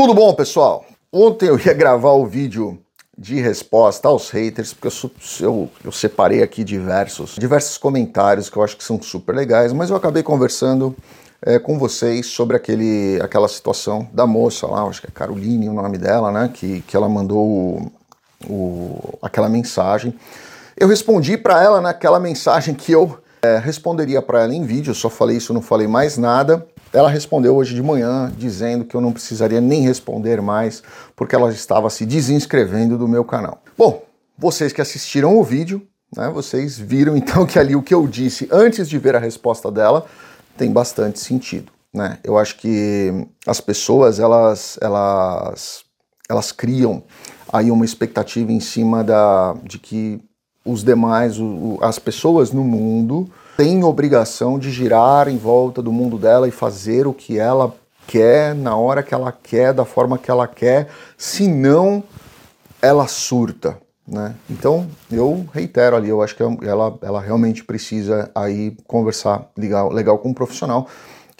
Tudo bom, pessoal? Ontem eu ia gravar o vídeo de resposta aos haters, porque eu, eu, eu, separei aqui diversos, diversos comentários que eu acho que são super legais, mas eu acabei conversando é, com vocês sobre aquele, aquela situação da moça lá, acho que é Caroline o nome dela, né? Que, que ela mandou o, o, aquela mensagem. Eu respondi para ela naquela mensagem que eu é, responderia para ela em vídeo, eu só falei isso, não falei mais nada. Ela respondeu hoje de manhã dizendo que eu não precisaria nem responder mais porque ela estava se desinscrevendo do meu canal. Bom, vocês que assistiram o vídeo, né, vocês viram então que ali o que eu disse antes de ver a resposta dela tem bastante sentido. Né? Eu acho que as pessoas elas, elas, elas criam aí uma expectativa em cima da, de que os demais, o, as pessoas no mundo têm obrigação de girar em volta do mundo dela e fazer o que ela quer, na hora que ela quer, da forma que ela quer, senão ela surta. Né? Então eu reitero ali, eu acho que ela, ela realmente precisa aí conversar legal, legal com um profissional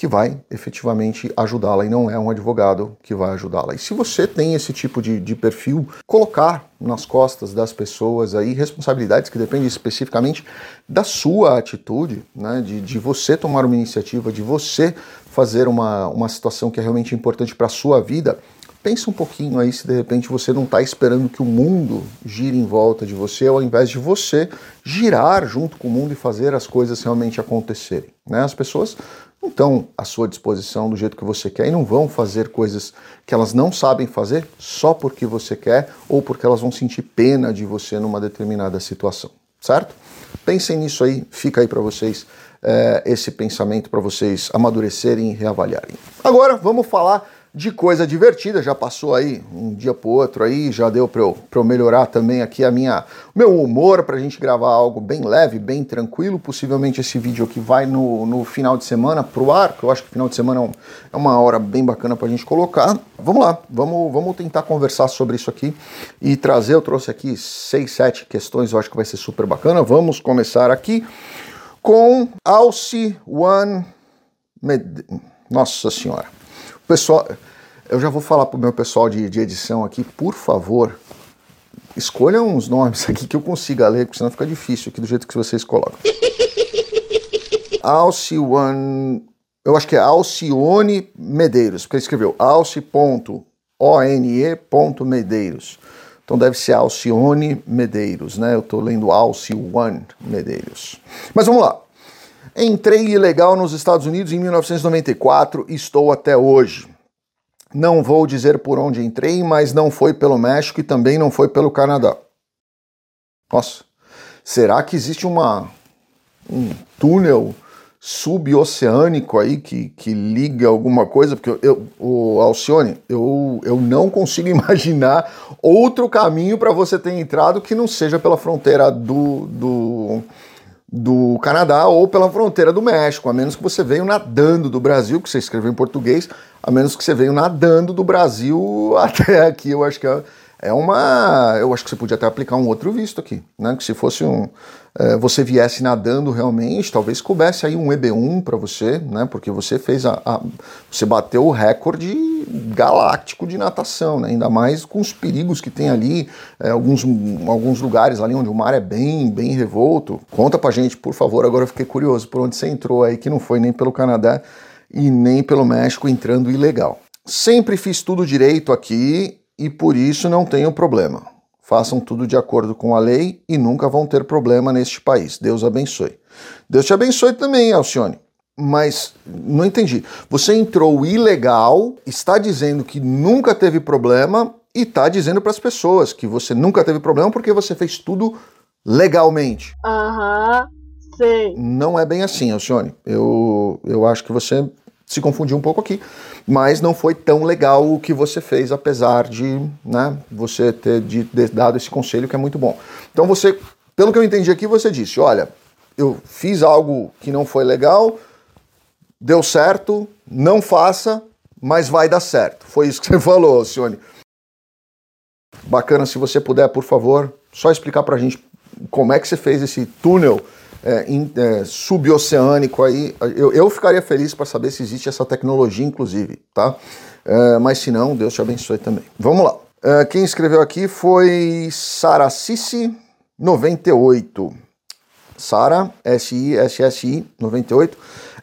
que vai efetivamente ajudá-la e não é um advogado que vai ajudá-la. E se você tem esse tipo de, de perfil, colocar nas costas das pessoas aí responsabilidades que dependem especificamente da sua atitude, né, de, de você tomar uma iniciativa, de você fazer uma, uma situação que é realmente importante para a sua vida, pensa um pouquinho aí se de repente você não está esperando que o mundo gire em volta de você, ao invés de você girar junto com o mundo e fazer as coisas realmente acontecerem. Né? As pessoas não estão à sua disposição do jeito que você quer e não vão fazer coisas que elas não sabem fazer só porque você quer ou porque elas vão sentir pena de você numa determinada situação, certo? Pensem nisso aí, fica aí para vocês é, esse pensamento para vocês amadurecerem e reavaliarem. Agora vamos falar de coisa divertida. Já passou aí um dia pro outro aí, já deu para eu, eu melhorar também aqui a minha meu humor para a gente gravar algo bem leve, bem tranquilo. Possivelmente esse vídeo aqui vai no, no final de semana pro ar, que eu acho que final de semana é, é uma hora bem bacana para a gente colocar. Vamos lá, vamos, vamos tentar conversar sobre isso aqui e trazer. Eu trouxe aqui seis, sete questões, eu acho que vai ser super bacana. Vamos começar aqui com Alci One. Med... Nossa Senhora. Pessoal, eu já vou falar pro meu pessoal de, de edição aqui, por favor, escolham uns nomes aqui que eu consiga ler, porque senão fica difícil aqui do jeito que vocês colocam. Alcione, eu acho que é Alcione Medeiros, porque ele escreveu alci.one.medeiros. Então deve ser Alcione Medeiros, né? Eu estou lendo Alcione Medeiros. Mas vamos lá. Entrei ilegal nos Estados Unidos em 1994 e estou até hoje. Não vou dizer por onde entrei, mas não foi pelo México e também não foi pelo Canadá. Nossa, será que existe uma, um túnel suboceânico aí que, que liga alguma coisa? Porque eu, o Alcione, eu, eu não consigo imaginar outro caminho para você ter entrado que não seja pela fronteira do, do do Canadá ou pela fronteira do México, a menos que você veio nadando do Brasil, que você escreveu em português, a menos que você veio nadando do Brasil até aqui. Eu acho que é, é uma. Eu acho que você podia até aplicar um outro visto aqui, né? Que se fosse um é, você viesse nadando realmente, talvez coubesse aí um EB1 para você, né? Porque você fez a, a, você bateu o recorde galáctico de natação, né? Ainda mais com os perigos que tem ali, é, alguns, alguns lugares ali onde o mar é bem, bem revolto. Conta pra gente, por favor. Agora eu fiquei curioso por onde você entrou aí, que não foi nem pelo Canadá e nem pelo México entrando ilegal. Sempre fiz tudo direito aqui e por isso não tenho problema. Façam tudo de acordo com a lei e nunca vão ter problema neste país. Deus abençoe. Deus te abençoe também, Alcione. Mas não entendi. Você entrou ilegal, está dizendo que nunca teve problema e está dizendo para as pessoas que você nunca teve problema porque você fez tudo legalmente. Aham, uhum, sim. Não é bem assim, Alcione. Eu, eu acho que você se confundiu um pouco aqui, mas não foi tão legal o que você fez, apesar de né, você ter de, de dado esse conselho que é muito bom. Então você, pelo que eu entendi aqui, você disse, olha, eu fiz algo que não foi legal, deu certo, não faça, mas vai dar certo. Foi isso que você falou, Sione. Bacana, se você puder, por favor, só explicar pra gente como é que você fez esse túnel é, é, suboceânico aí. Eu, eu ficaria feliz para saber se existe essa tecnologia, inclusive, tá? Uh, mas se não, Deus te abençoe também. Vamos lá. Uh, quem escreveu aqui foi Saracisse 98. Sara, S-I-S-S-I 98.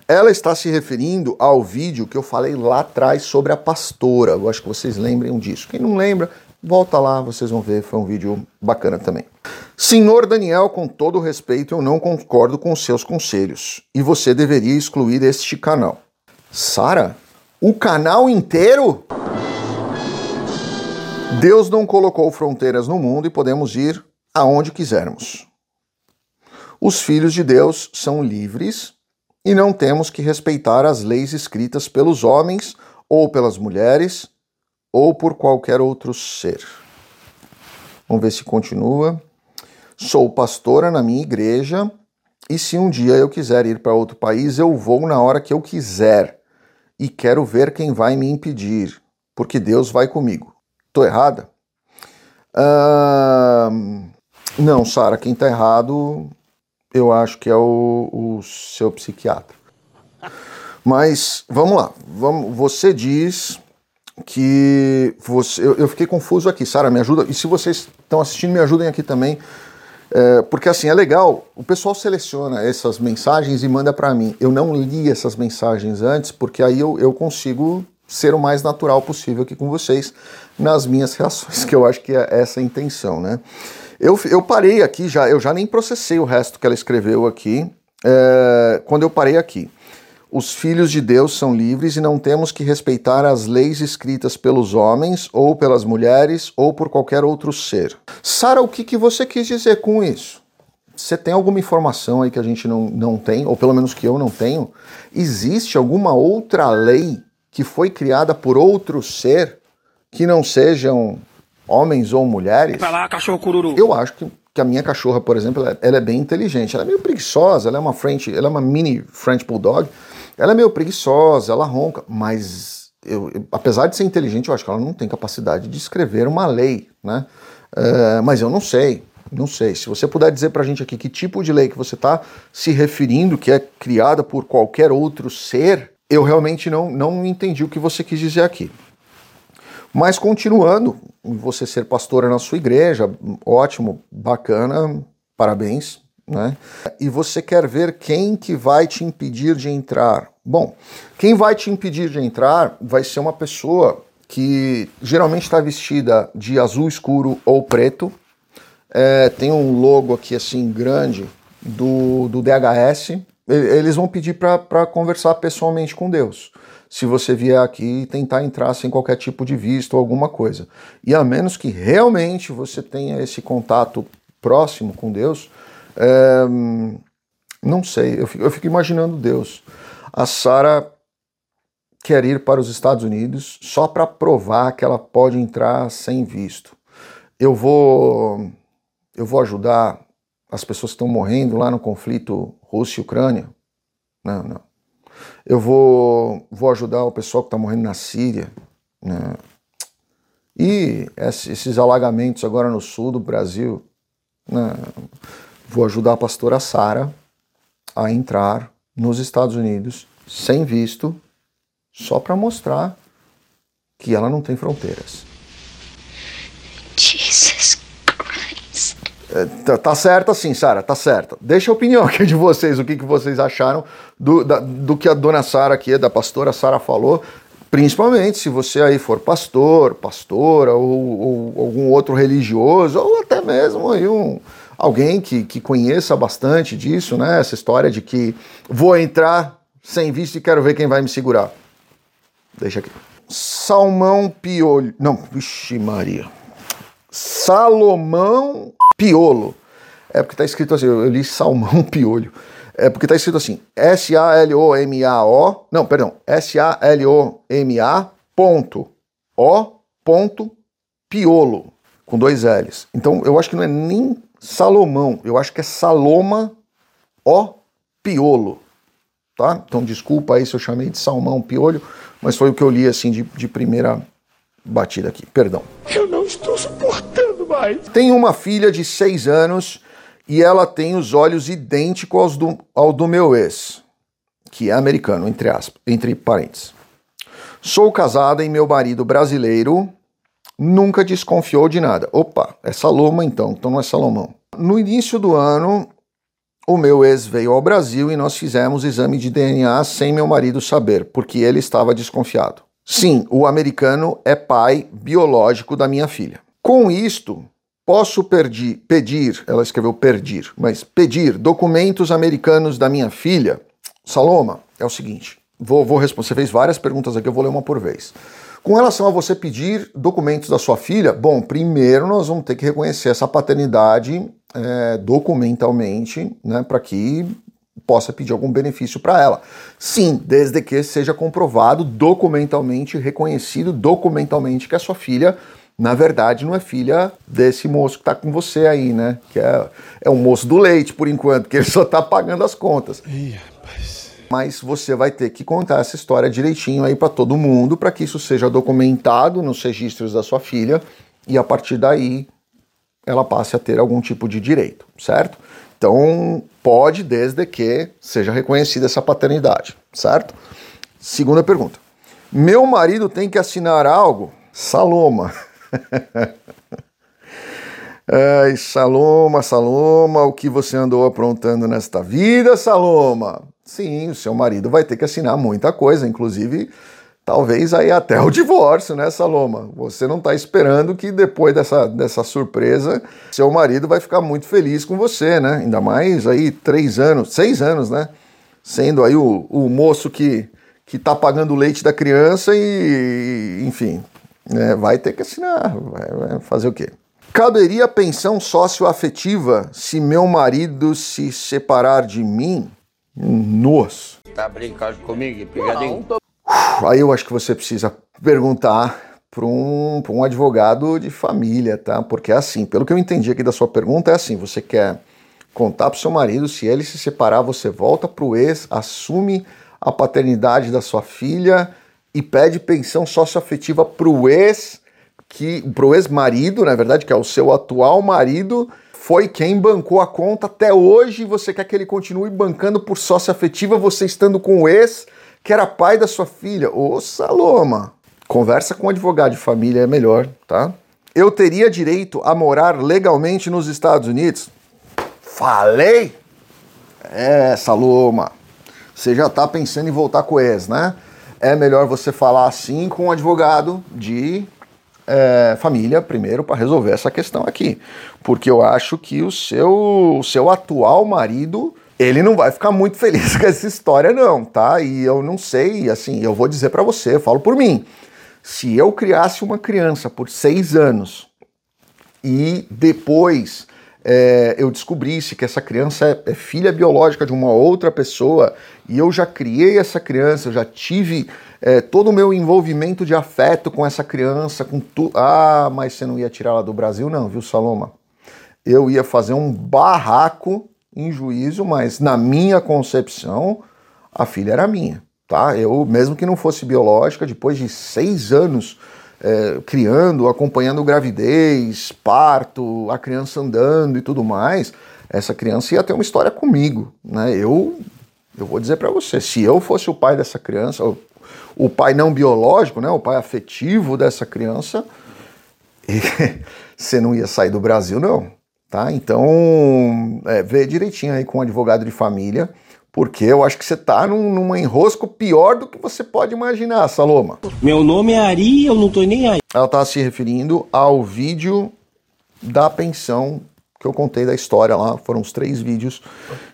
Ela está se referindo ao vídeo que eu falei lá atrás sobre a pastora. Eu acho que vocês lembrem disso. Quem não lembra, volta lá, vocês vão ver. Foi um vídeo bacana também. Senhor Daniel, com todo respeito, eu não concordo com seus conselhos. E você deveria excluir este canal. Sara? O canal inteiro? Deus não colocou fronteiras no mundo e podemos ir aonde quisermos. Os filhos de Deus são livres e não temos que respeitar as leis escritas pelos homens ou pelas mulheres ou por qualquer outro ser. Vamos ver se continua. Sou pastora na minha igreja e se um dia eu quiser ir para outro país, eu vou na hora que eu quiser e quero ver quem vai me impedir, porque Deus vai comigo. Tô errada? Uh, não, Sara, quem tá errado eu acho que é o, o seu psiquiatra. Mas vamos lá, vamos, você diz que você. Eu, eu fiquei confuso aqui, Sara, me ajuda. E se vocês estão assistindo, me ajudem aqui também. É, porque assim, é legal, o pessoal seleciona essas mensagens e manda para mim. Eu não li essas mensagens antes, porque aí eu, eu consigo ser o mais natural possível aqui com vocês nas minhas reações, que eu acho que é essa a intenção, né? Eu, eu parei aqui já, eu já nem processei o resto que ela escreveu aqui, é, quando eu parei aqui. Os filhos de Deus são livres e não temos que respeitar as leis escritas pelos homens, ou pelas mulheres, ou por qualquer outro ser. Sara, o que, que você quis dizer com isso? Você tem alguma informação aí que a gente não, não tem, ou pelo menos que eu não tenho? Existe alguma outra lei que foi criada por outro ser que não sejam homens ou mulheres. Vai lá, cachorro cururu. Eu acho que, que a minha cachorra, por exemplo, ela, ela, é bem inteligente. Ela é meio preguiçosa, ela é uma French, ela é uma mini French Bulldog. Ela é meio preguiçosa, ela ronca, mas eu, eu, apesar de ser inteligente, eu acho que ela não tem capacidade de escrever uma lei, né? Uh, mas eu não sei, não sei. Se você puder dizer pra gente aqui que tipo de lei que você está se referindo, que é criada por qualquer outro ser, eu realmente não, não entendi o que você quis dizer aqui. Mas continuando, você ser pastora na sua igreja, ótimo, bacana, parabéns, né? E você quer ver quem que vai te impedir de entrar? Bom, quem vai te impedir de entrar vai ser uma pessoa que geralmente está vestida de azul escuro ou preto. É, tem um logo aqui assim grande do, do DHS. Eles vão pedir para conversar pessoalmente com Deus se você vier aqui e tentar entrar sem qualquer tipo de visto ou alguma coisa. E a menos que realmente você tenha esse contato próximo com Deus, é, não sei, eu fico, eu fico imaginando Deus. A Sara quer ir para os Estados Unidos só para provar que ela pode entrar sem visto. Eu vou, eu vou ajudar as pessoas que estão morrendo lá no conflito Rússia Ucrânia? Não, não eu vou, vou ajudar o pessoal que está morrendo na Síria. Né? E esses alagamentos agora no sul do Brasil. Né? Vou ajudar a pastora Sara a entrar nos Estados Unidos sem visto, só para mostrar que ela não tem fronteiras. Jesus é, tá, tá certo assim, Sara, tá certo. Deixa a opinião aqui de vocês, o que, que vocês acharam do, da, do que a dona Sara aqui, da pastora Sara falou. Principalmente se você aí for pastor, pastora ou, ou, algum outro religioso, ou até mesmo aí um, alguém que, que conheça bastante disso, né? Essa história de que vou entrar sem visto e quero ver quem vai me segurar. Deixa aqui. Salmão Piolho. Não, vixe Maria. Salomão Piolo. É porque está escrito assim, eu li Salmão Piolho. É porque está escrito assim, S-A-L-O-M-A-O, não, perdão, S-A-L-O-M-A ponto O ponto Piolo, com dois L's. Então eu acho que não é nem Salomão, eu acho que é Saloma O Piolo, tá? Então desculpa aí se eu chamei de Salmão Piolho, mas foi o que eu li assim de, de primeira batida aqui, perdão. Eu não estou suportando mais. Tem uma filha de seis anos e ela tem os olhos idênticos aos do, ao do meu ex, que é americano, entre aspas, entre parênteses. Sou casada e meu marido brasileiro nunca desconfiou de nada. Opa, é Saloma então, então não é Salomão. No início do ano, o meu ex veio ao Brasil e nós fizemos exame de DNA sem meu marido saber, porque ele estava desconfiado. Sim, o americano é pai biológico da minha filha. Com isto, posso perdi, pedir, ela escreveu pedir, mas pedir documentos americanos da minha filha? Saloma, é o seguinte, vou, vou responder, você fez várias perguntas aqui, eu vou ler uma por vez. Com relação a você pedir documentos da sua filha, bom, primeiro nós vamos ter que reconhecer essa paternidade é, documentalmente, né, para que possa pedir algum benefício para ela. Sim, desde que seja comprovado documentalmente, reconhecido documentalmente que a sua filha, na verdade, não é filha desse moço que está com você aí, né? Que é, é o moço do leite, por enquanto, que ele só está pagando as contas. Ih, mas você vai ter que contar essa história direitinho aí para todo mundo, para que isso seja documentado nos registros da sua filha e a partir daí ela passe a ter algum tipo de direito, certo? Então, pode desde que seja reconhecida essa paternidade, certo? Segunda pergunta. Meu marido tem que assinar algo? Saloma. Ai, Saloma, Saloma, o que você andou aprontando nesta vida, Saloma? Sim, o seu marido vai ter que assinar muita coisa, inclusive talvez aí até o divórcio, né, Saloma? Você não está esperando que depois dessa, dessa surpresa, seu marido vai ficar muito feliz com você, né? Ainda mais aí três anos, seis anos, né? Sendo aí o, o moço que, que tá pagando o leite da criança e, enfim, né, vai ter que assinar, vai, fazer o quê? Caberia pensão socioafetiva se meu marido se separar de mim? Nossa. Tá brincando comigo, pegadinho? Tô... Aí eu acho que você precisa perguntar para um, um advogado de família, tá? Porque é assim, pelo que eu entendi aqui da sua pergunta, é assim: você quer contar para seu marido, se ele se separar, você volta para o ex, assume a paternidade da sua filha e pede pensão socioafetiva para o ex, que pro ex-marido, na verdade, que é o seu atual marido, foi quem bancou a conta até hoje. Você quer que ele continue bancando por sócio afetiva, você estando com o ex, que era pai da sua filha. Ô, Saloma, conversa com advogado de família é melhor, tá? Eu teria direito a morar legalmente nos Estados Unidos? Falei? É, Saloma, você já tá pensando em voltar com o ex, né? É melhor você falar assim com um advogado de é, família primeiro para resolver essa questão aqui. Porque eu acho que o seu, o seu atual marido ele não vai ficar muito feliz com essa história, não, tá? E eu não sei, assim, eu vou dizer para você, eu falo por mim. Se eu criasse uma criança por seis anos e depois é, eu descobrisse que essa criança é, é, filha biológica de uma outra pessoa e eu já criei essa criança, eu já tive é, todo o meu envolvimento de afeto com essa criança, com tudo. Ah, mas você não ia tirar ela do Brasil, não, viu, Saloma? Eu ia fazer um barraco em juízo, mas na minha concepção, a filha era minha, tá? Eu, mesmo que não fosse biológica, depois de seis anos é, criando, acompanhando gravidez, parto, a criança andando e tudo mais, essa criança ia ter uma história comigo, né? Eu, eu vou dizer para você, se eu fosse o pai dessa criança, o, o pai não biológico, né, o pai afetivo dessa criança, você não ia sair do Brasil, não, tá? Então, é, vê direitinho aí com um advogado de família porque eu acho que você está num, num enrosco pior do que você pode imaginar, Saloma. Meu nome é Ari eu não tô nem aí. Ela está se referindo ao vídeo da pensão que eu contei da história lá. Foram os três vídeos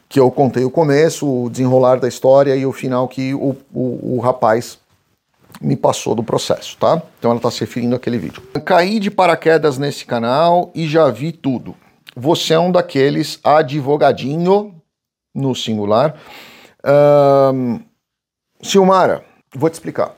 que eu contei o começo, o desenrolar da história e o final que o, o, o rapaz me passou do processo, tá? Então ela está se referindo àquele vídeo. Caí de paraquedas nesse canal e já vi tudo. Você é um daqueles advogadinho no singular. Um, Silmara, vou te explicar.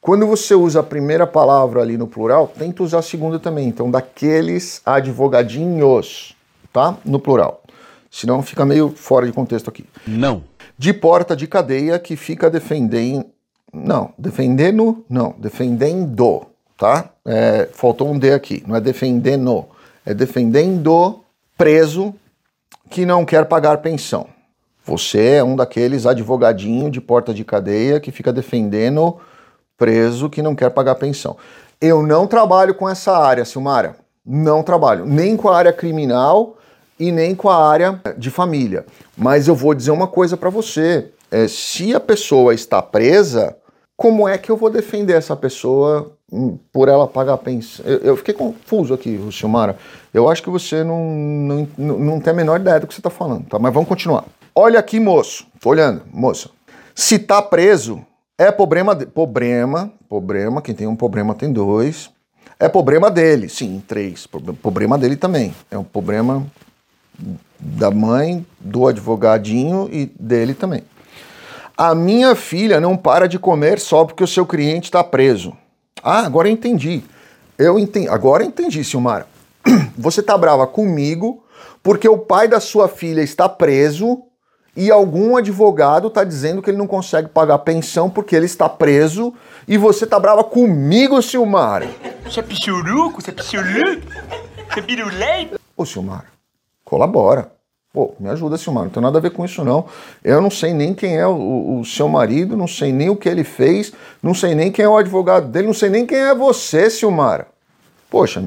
Quando você usa a primeira palavra ali no plural, tenta usar a segunda também. Então, daqueles advogadinhos, tá? No plural. Senão fica meio fora de contexto aqui. Não. De porta de cadeia que fica defendendo. Não, defendendo, não, defendendo, tá? É, faltou um D aqui, não é defendendo, é defendendo preso que não quer pagar pensão. Você é um daqueles advogadinho de porta de cadeia que fica defendendo preso que não quer pagar pensão. Eu não trabalho com essa área, Silmara. Não trabalho. Nem com a área criminal e nem com a área de família. Mas eu vou dizer uma coisa para você. É, se a pessoa está presa, como é que eu vou defender essa pessoa hum, por ela pagar pensão? Eu, eu fiquei confuso aqui, Silmara. Eu acho que você não, não, não tem a menor ideia do que você está falando, tá? Mas vamos continuar. Olha aqui, moço. Tô olhando, moça. Se tá preso, é problema, de, problema, problema. Quem tem um problema tem dois. É problema dele, sim, três. Problema dele também. É um problema da mãe, do advogadinho e dele também. A minha filha não para de comer só porque o seu cliente está preso. Ah, agora eu entendi. Eu entendi. Agora eu entendi, Silmara. Você tá brava comigo porque o pai da sua filha está preso e algum advogado está dizendo que ele não consegue pagar pensão porque ele está preso e você tá brava comigo, Silmar. Você é pichuruco? Você é pichuruco? Você é pirulei? Ô, Silmar, colabora. Pô, me ajuda, Silmar. Não tem nada a ver com isso, não. Eu não sei nem quem é o, o, seu marido, não sei nem o que ele fez, não sei nem quem é o advogado dele, não sei nem quem é você, Silmar. Poxa,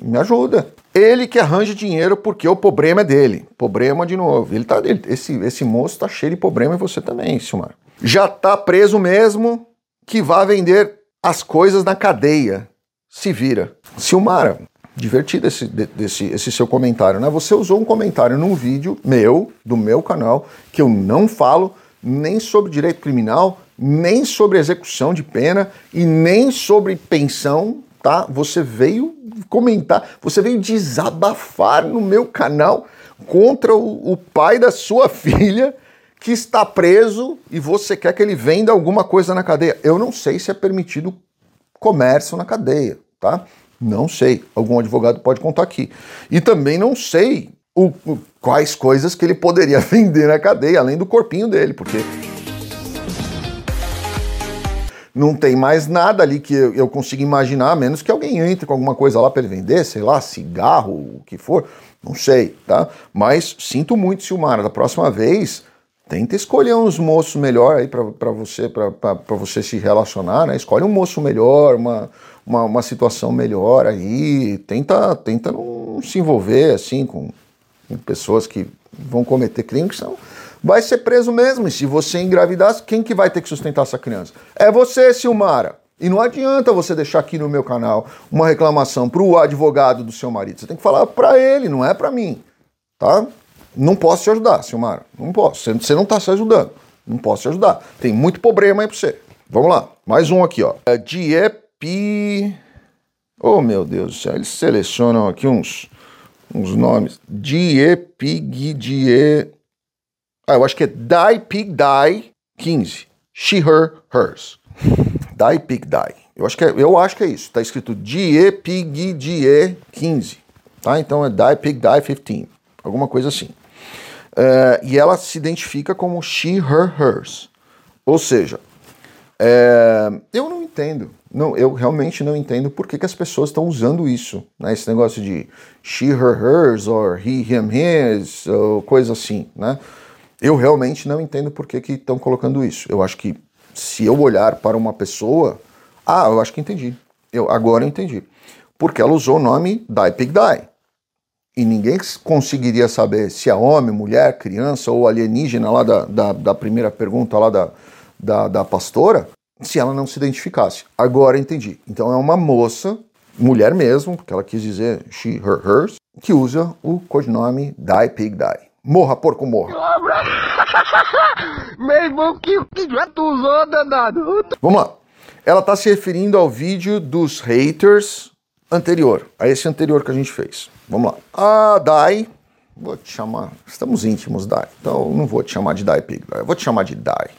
me ajuda. Ele que arranja dinheiro porque o problema é dele. Problema de novo. Ele tá, ele, esse, esse moço tá cheio de problema e você também, Silmar. Já tá preso mesmo que vá vender as coisas na cadeia. Se vira. Silmara, divertido esse, desse, esse seu comentário, né? Você usou um comentário num vídeo meu, do meu canal, que eu não falo nem sobre direito criminal, nem sobre execução de pena e nem sobre pensão, tá? Você veio comentar, você veio desabafar no meu canal contra o, o pai da sua filha que está preso e você quer que ele venda alguma coisa na cadeia. Eu não sei se é permitido comércio na cadeia, tá? Não sei. Algum advogado pode contar aqui. E também não sei o, o, quais coisas que ele poderia vender na cadeia, além do corpinho dele, porque não tem mais nada ali que eu, eu consiga imaginar, a menos que alguém entre com alguma coisa lá para ele vender, sei lá, cigarro, o que for, não sei, tá? Mas sinto muito, Silmara, da próxima vez, tenta escolher uns moços melhor aí para você, para você se relacionar, né? Escolhe um moço melhor, uma, uma, uma, situação melhor aí, tenta, tenta não se envolver assim com, com pessoas que vão cometer crimes que são vai ser preso mesmo. E se você engravidar, quem que vai ter que sustentar essa criança? É você, Silmara. E não adianta você deixar aqui no meu canal uma reclamação para o advogado do seu marido. Você tem que falar para ele, não é para mim. Tá? Não posso te ajudar, Silmara. Não posso. Você não está se ajudando. Não posso te ajudar. Tem muito problema aí para você. Vamos lá. Mais um aqui, ó. É Diepi. Oh, meu Deus do céu. Eles selecionam aqui uns, uns nomes. Diepigdie. Ah, eu acho que é Die Pig Die 15. She, Her, Hers. Die Pig Die. Eu acho que é, eu acho que é isso. Tá escrito Die Pig Die 15. Tá? Então é Die Pig Die 15. Alguma coisa assim. Uh, e ela se identifica como She, Her, Hers. Ou seja, é, eu não entendo. Não, eu realmente não entendo por que, que as pessoas estão usando isso. Né? Esse negócio de she, her, hers, or he, him, his, ou coisa assim. Né? Eu realmente não entendo por que estão colocando isso. Eu acho que se eu olhar para uma pessoa. Ah, eu acho que entendi. Eu, agora eu entendi. Porque ela usou o nome Die Pig Die. E ninguém conseguiria saber se é homem, mulher, criança ou alienígena lá da, da, da primeira pergunta lá da, da, da pastora, se ela não se identificasse. Agora entendi. Então é uma moça, mulher mesmo, porque ela quis dizer she, her, hers, que usa o codinome Die Pig Die. Morra, porco, morra. Meu irmão, que, que tu usou, danado. Vamos lá. Ela está se referindo ao vídeo dos haters anterior, a esse anterior que a gente fez. Vamos lá. A Dai, vou te chamar, estamos íntimos, Dai, então não vou te chamar de Dai Pig, eu vou te chamar de Dai.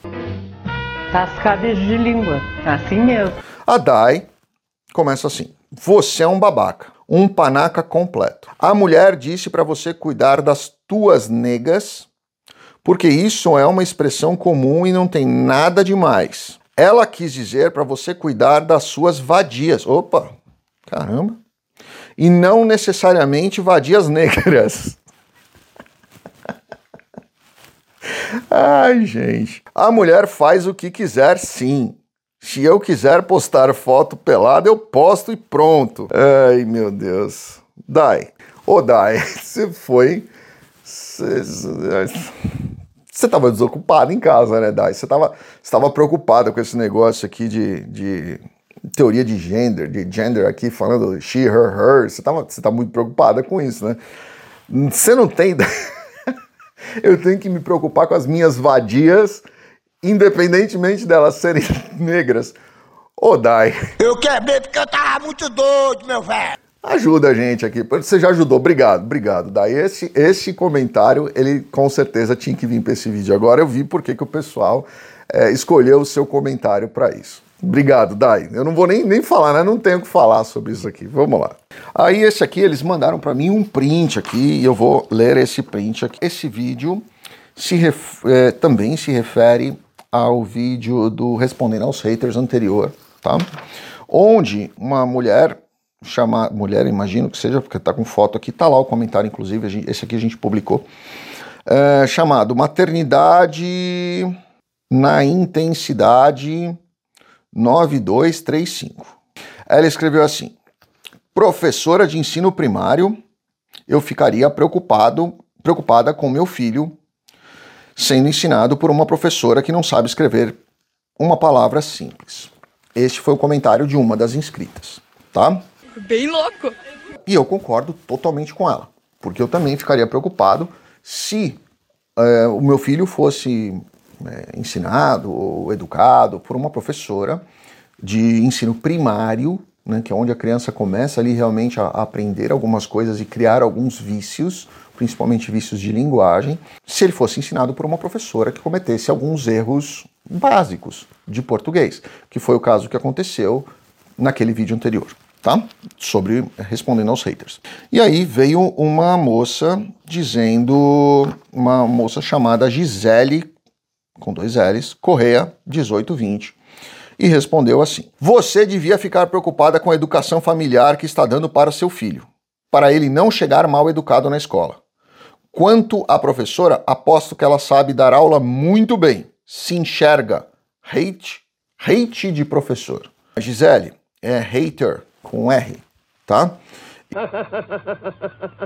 Tascadez de língua, assim mesmo. A Dai começa assim: Você é um babaca, um panaca completo. A mulher disse para você cuidar das tuas negas, porque isso é uma expressão comum e não tem nada demais. Ela quis dizer para você cuidar das suas vadias. Opa, caramba. E não necessariamente vadias negras. Ai, gente. A mulher faz o que quiser, sim. Se eu quiser postar foto pelada, eu posto e pronto. Ai, meu Deus. Dai. Ô, Dai, você foi. Você estava desocupado em casa, né, Dai? Você estava preocupada com esse negócio aqui de, de teoria de gender, de gender aqui, falando she, her, her. Você estava você tá muito preocupada com isso, né? Você não tem. eu tenho que me preocupar com as minhas vadias, independentemente delas serem negras. Ô, Dai. Eu quero ver porque eu tava muito doido, meu velho. Ajuda a gente aqui. Você já ajudou. Obrigado, obrigado. Daí esse, esse comentário, ele com certeza tinha que vir para esse vídeo. Agora eu vi porque que o pessoal é, escolheu o seu comentário para isso. Obrigado, Dai. Eu não vou nem, nem falar, né? Não tenho o que falar sobre isso aqui. Vamos lá. Aí esse aqui, eles mandaram para mim um print aqui e eu vou ler esse print aqui. Esse vídeo se ref, é, também se refere ao vídeo do Respondendo aos Haters anterior, tá? Onde uma mulher chamar mulher, imagino que seja, porque tá com foto aqui, tá lá o comentário, inclusive, gente, esse aqui a gente publicou, é, chamado Maternidade na Intensidade 9235. Ela escreveu assim: Professora de ensino primário, eu ficaria preocupado, preocupada com meu filho sendo ensinado por uma professora que não sabe escrever uma palavra simples. Este foi o comentário de uma das inscritas, tá? Bem louco. E eu concordo totalmente com ela, porque eu também ficaria preocupado se é, o meu filho fosse é, ensinado ou educado por uma professora de ensino primário, né, que é onde a criança começa ali realmente a, aprender algumas coisas e criar alguns vícios, principalmente vícios de linguagem, se ele fosse ensinado por uma professora que cometesse alguns erros básicos de português, que foi o caso que aconteceu naquele vídeo anterior tá? Sobre respondendo aos haters. E aí veio uma moça dizendo, uma moça chamada Gisele, com dois L's, Correia 1820, e respondeu assim: Você devia ficar preocupada com a educação familiar que está dando para seu filho, para ele não chegar mal educado na escola. Quanto à professora, aposto que ela sabe dar aula muito bem. Se enxerga. Hate, hate de professor. Gisele é hater com R, tá?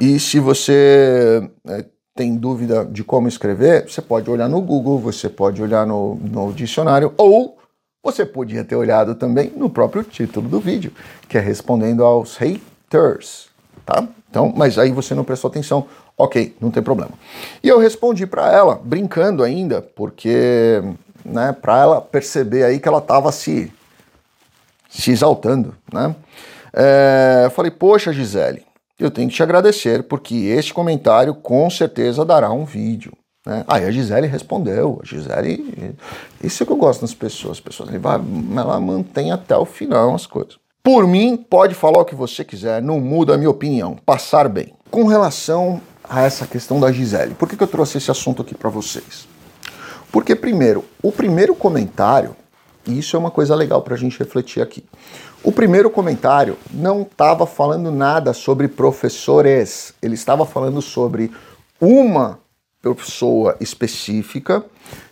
E se você é, tem dúvida de como escrever, você pode olhar no Google, você pode olhar no, no dicionário, ou você podia ter olhado também no próprio título do vídeo, que é respondendo aos haters, tá? Então, mas aí você não prestou atenção. Ok, não tem problema. E eu respondi para ela, brincando ainda, porque, né, para ela perceber aí que ela estava se se exaltando, né? É, eu falei, poxa, Gisele, eu tenho que te agradecer, porque este comentário com certeza dará um vídeo. Né? Aí a Gisele respondeu, a Gisele, isso é que eu gosto das pessoas, as pessoas, ela mantém até o final as coisas. Por mim, pode falar o que você quiser, não muda a minha opinião, passar bem. Com relação a essa questão da Gisele, por que, que eu trouxe esse assunto aqui para vocês? Porque, primeiro, o primeiro comentário e isso é uma coisa legal para a gente refletir aqui. O primeiro comentário não estava falando nada sobre professores, ele estava falando sobre uma pessoa específica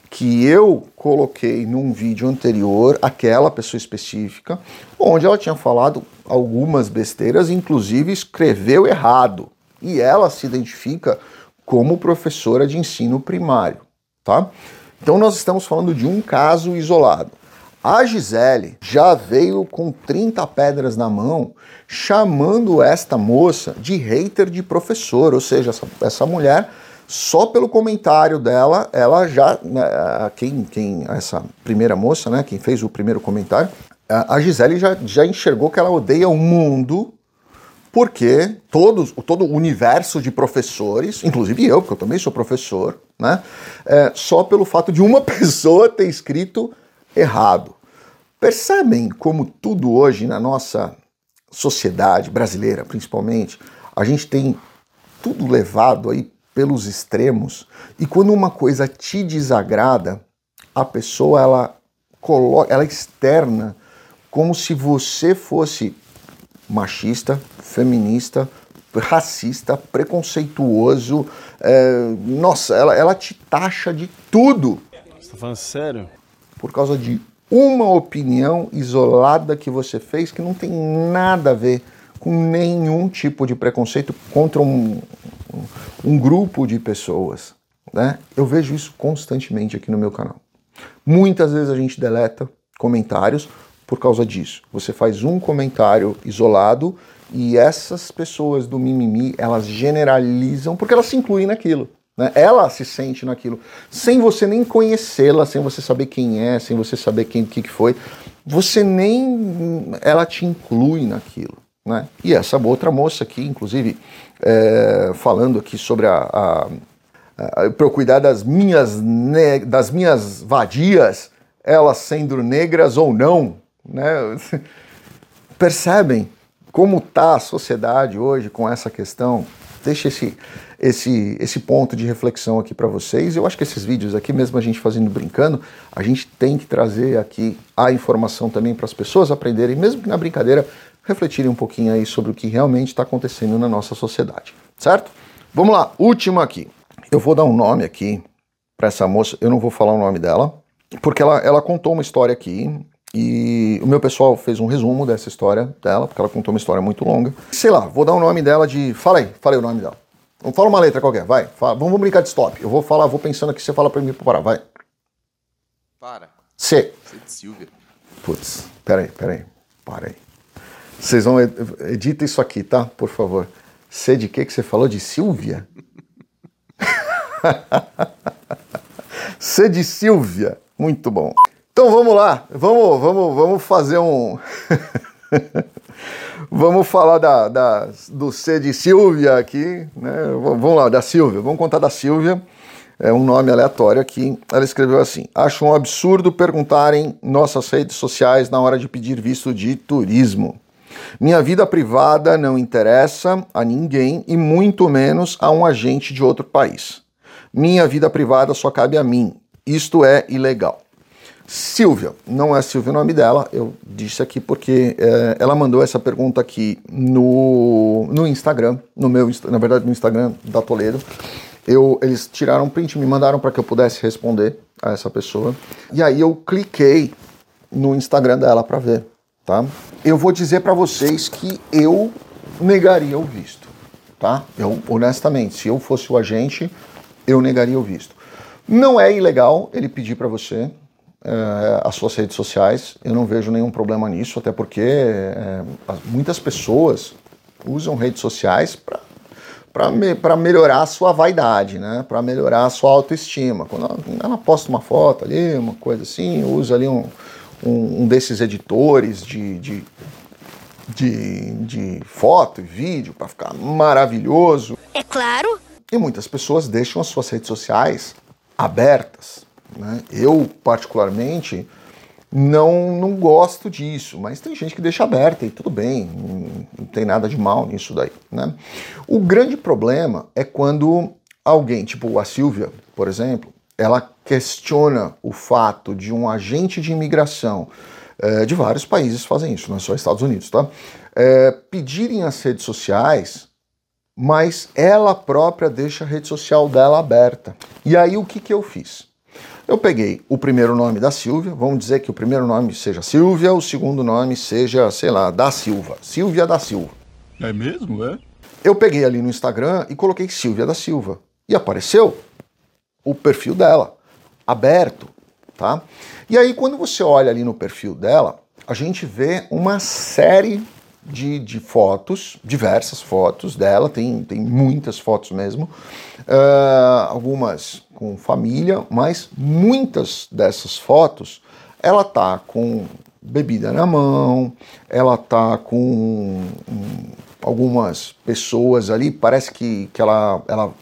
que eu coloquei num vídeo anterior, aquela pessoa específica, onde ela tinha falado algumas besteiras, inclusive escreveu errado. E ela se identifica como professora de ensino primário, tá? Então nós estamos falando de um caso isolado. A Gisele já veio com 30 pedras na mão, chamando esta moça de hater de professor, ou seja, essa, essa mulher só pelo comentário dela, ela já, né, quem, quem, essa primeira moça, né, quem fez o primeiro comentário, a Gisele já, já enxergou que ela odeia o mundo porque todos, todo o universo de professores, inclusive eu, porque eu também sou professor, né, é, só pelo fato de uma pessoa ter escrito errado. Percebem como tudo hoje na nossa sociedade brasileira, principalmente, a gente tem tudo levado aí pelos extremos e quando uma coisa te desagrada, a pessoa ela coloca, ela externa como se você fosse machista, feminista, racista, preconceituoso. É, nossa, ela, ela te taxa de tudo. Você tá falando sério? Por causa de uma opinião isolada que você fez que não tem nada a ver com nenhum tipo de preconceito contra um, um grupo de pessoas. Né? Eu vejo isso constantemente aqui no meu canal. Muitas vezes a gente deleta comentários por causa disso. Você faz um comentário isolado e essas pessoas do mimimi, elas generalizam porque elas se incluem naquilo. Né? Ela se sente naquilo, sem você nem conhecê-la, sem você saber quem é, sem você saber quem que, que foi. Você nem. Ela te inclui naquilo. Né? E essa outra moça aqui, inclusive, é, falando aqui sobre a, a, para cuidar das minhas, ne, das minhas vadias, elas sendo negras ou não, né? Percebem como está a sociedade hoje com essa questão? Deixa esse, esse, esse ponto de reflexão aqui para vocês. Eu acho que esses vídeos aqui, mesmo a gente fazendo brincando, a gente tem que trazer aqui a informação também para as pessoas aprenderem, mesmo que na brincadeira, refletirem um pouquinho aí sobre o que realmente está acontecendo na nossa sociedade, certo? Vamos lá, última aqui. Eu vou dar um nome aqui para essa moça, eu não vou falar o nome dela, porque ela, ela contou uma história aqui e o meu pessoal fez um resumo dessa história dela, porque ela contou uma história muito longa. Sei lá, vou dar o nome dela de. Fala aí, fala aí o nome dela. Vamos falar uma letra qualquer, vai. Fala. Vamos brincar de stop. Eu vou falar, vou pensando aqui, você fala pra mim pra parar, vai. Para. C. C de Silvia. Putz, peraí, peraí. Para aí. Vocês vão. ed- Edita isso aqui, tá? Por favor. C de quê que você falou? De Silvia? C de Silvia. Muito bom. Então vamos lá. Vamos, vamos, vamos fazer um. vamos falar da, da- do C de Silvia aqui, né? Vamos lá, da Silvia. Vamos contar da Silvia. É um nome aleatório aqui. Ela escreveu assim: Acho um absurdo perguntarem nossas redes sociais na hora de pedir visto de turismo. Minha vida privada não interessa a ninguém e muito menos a um agente de outro país. Minha vida privada só cabe a mim. Isto é ilegal. Silvia, não é Silvia o nome dela, eu disse aqui porque eh, ela mandou essa pergunta aqui no, no Instagram, no meu, na verdade no Instagram da Toledo. Eu, eles tiraram um print, me mandaram para que eu pudesse responder a essa pessoa. E aí eu cliquei no Instagram dela para ver, tá? Eu vou dizer para vocês que eu negaria o visto, tá? Eu honestamente, se eu fosse o agente, eu negaria o visto. Não é ilegal ele pedir para você eh, as suas redes sociais. Eu não vejo nenhum problema nisso, até porque as- muitas pessoas usam redes sociais para para me, pra melhorar a sua vaidade, né? Para melhorar a sua autoestima. Quando ela, ela posta uma foto ali, uma coisa assim, usa ali um, um, um desses editores de, de, de, de foto e vídeo para ficar maravilhoso. É claro. E muitas pessoas deixam as suas redes sociais abertas. Né? Eu, particularmente, não, não gosto disso, mas tem gente que deixa aberta e tudo bem, não, tem nada de mal nisso daí. Né? O grande problema é quando alguém, tipo a Silvia, por exemplo, ela questiona o fato de um agente de imigração eh, de vários países fazem isso, não é só Estados Unidos, tá? Eh, pedirem as redes sociais mas ela própria deixa a rede social dela aberta. E aí o que, que eu fiz? Eu peguei o primeiro nome da Silvia, vamos dizer que o primeiro nome seja Silvia, o segundo nome seja, sei lá, da Silva. Silvia da Silva. É mesmo, é? Eu peguei ali no Instagram e coloquei Silvia da Silva. E apareceu o perfil dela, aberto, tá? E aí quando você olha ali no perfil dela, a gente vê uma série de, de fotos, diversas fotos dela, tem, tem muitas fotos mesmo, ah, algumas com família, mas muitas dessas fotos ela tá com bebida na mão, ela tá com algumas pessoas ali, parece que, que ela, ela.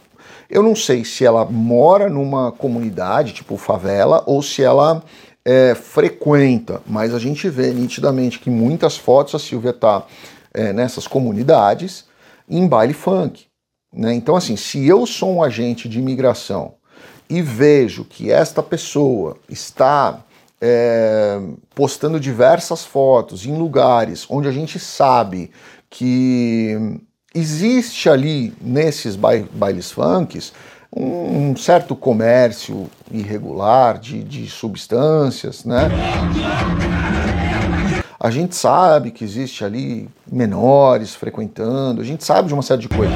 Eu não sei se ela mora numa comunidade, tipo favela, ou se ela é, frequenta, mas a gente vê nitidamente que muitas fotos a Silvia tá é, nessas comunidades em baile funk. Né? Então, assim, se eu sou um agente de imigração e vejo que esta pessoa está é, postando diversas fotos em lugares onde a gente sabe que existe ali nesses bai- bailes funks um, um certo comércio irregular de, de substâncias, né? A gente sabe que existe ali menores frequentando, a gente sabe de uma série de coisas.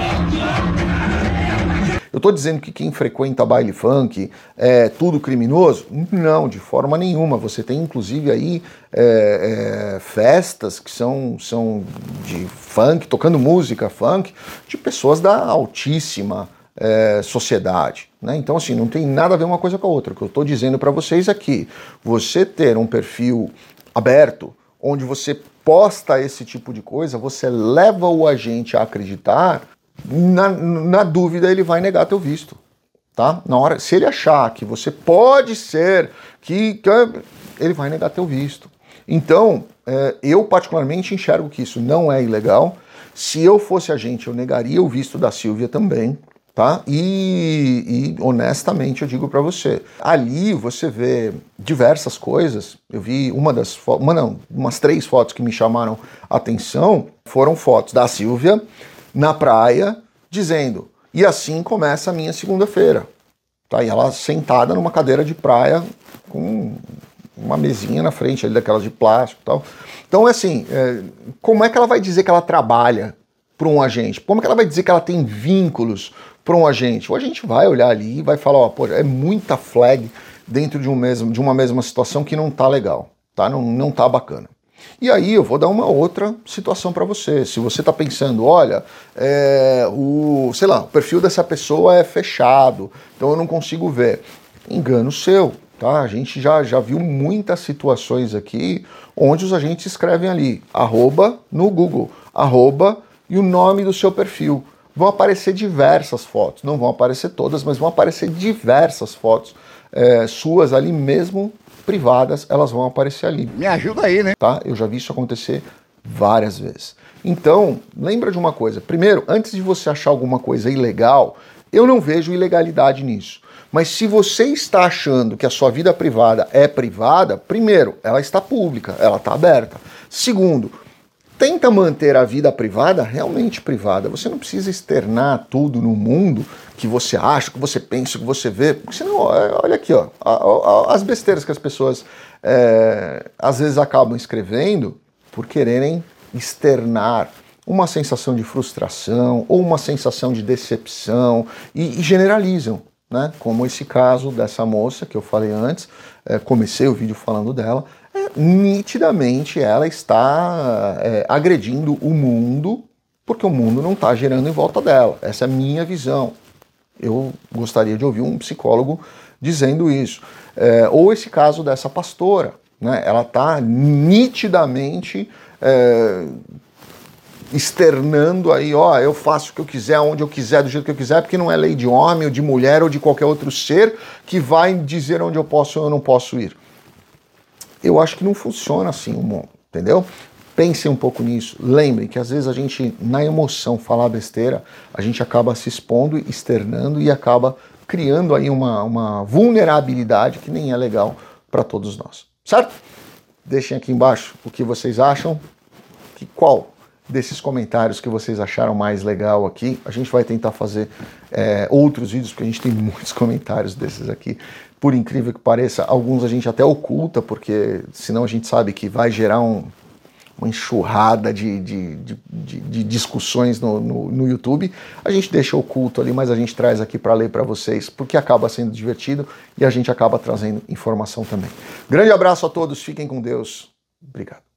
Eu estou dizendo que quem frequenta baile funk é tudo criminoso? Não, de forma nenhuma. Você tem inclusive aí é, é, festas que são, são de funk, tocando música funk, de pessoas da altíssima é, sociedade. Né? Então, assim, não tem nada a ver uma coisa com a outra. O que eu estou dizendo para vocês é que você ter um perfil aberto, onde você posta esse tipo de coisa, você leva o agente a acreditar na, na dúvida ele vai negar teu visto, tá? Na hora, se ele achar que você pode ser, que, que ele vai negar teu visto. Então, é, eu particularmente enxergo que isso não é ilegal. Se eu fosse agente, eu negaria o visto da Silvia também, tá? E, e honestamente eu digo para você, ali você vê diversas coisas. Eu vi uma das, uma não, umas três fotos que me chamaram a atenção foram fotos da Silvia na praia, dizendo: e assim começa a minha segunda-feira. Tá? E ela sentada numa cadeira de praia com uma mesinha na frente ali daquelas de plástico tal. Então, é assim, é, como é que ela vai dizer que ela trabalha para um agente? Como é que ela vai dizer que ela tem vínculos para um agente? O agente vai olhar ali e vai falar, ó, pô, é muita flag dentro de, um mesmo, de uma mesma situação que não tá legal, tá? Não, não tá bacana. E aí eu vou dar uma outra situação para você. Se você está pensando, olha, é, o, sei lá, o perfil dessa pessoa é fechado, então eu não consigo ver. Engano seu, tá? A gente já, já viu muitas situações aqui onde os agentes escrevem ali, arroba no Google, arroba e o nome do seu perfil. Vão aparecer diversas fotos, não vão aparecer todas, mas vão aparecer diversas fotos é, suas ali mesmo privadas, elas vão aparecer ali. Me ajuda aí, né? Tá? Eu já vi isso acontecer várias vezes. Então, lembra de uma coisa. Primeiro, antes de você achar alguma coisa ilegal, eu não vejo ilegalidade nisso. Mas se você está achando que a sua vida privada é privada, primeiro, ela está pública, ela está aberta. Segundo, tenta manter a vida privada realmente privada. Você não precisa externar tudo no mundo que você acha, que você pensa, que você vê. Porque senão, é, olha aqui, ó, as besteiras que as pessoas é, às vezes acabam escrevendo por quererem externar uma sensação de frustração ou uma sensação de decepção e, e generalizam. Né? Como esse caso dessa moça que eu falei antes, é, comecei o vídeo falando dela, nitidamente ela está é, agredindo o mundo porque o mundo não está girando em volta dela. Essa é a minha visão. Eu gostaria de ouvir um psicólogo dizendo isso. É, ou esse caso dessa pastora, né? ela está nitidamente é, externando aí, ó, eu faço o que eu quiser, onde eu quiser, do jeito que eu quiser, porque não é lei de homem ou de mulher ou de qualquer outro ser que vai dizer onde eu posso ou eu não posso ir. Eu acho que não funciona assim o mundo, entendeu? Pensem um pouco nisso. Lembrem que às vezes a gente, na emoção, falar besteira, a gente acaba se expondo, externando e acaba criando aí uma, uma vulnerabilidade que nem é legal para todos nós. Certo? Deixem aqui embaixo o que vocês acham. Que qual desses comentários que vocês acharam mais legal aqui. A gente vai tentar fazer é, outros vídeos, porque a gente tem muitos comentários desses aqui por incrível que pareça, alguns a gente até oculta, porque senão a gente sabe que vai gerar um, uma enxurrada de, de, de, de discussões no, no, no, YouTube. A gente deixa oculto ali, mas a gente traz aqui para ler para vocês, porque acaba sendo divertido e a gente acaba trazendo informação também. Grande abraço a todos, fiquem com Deus. Obrigado.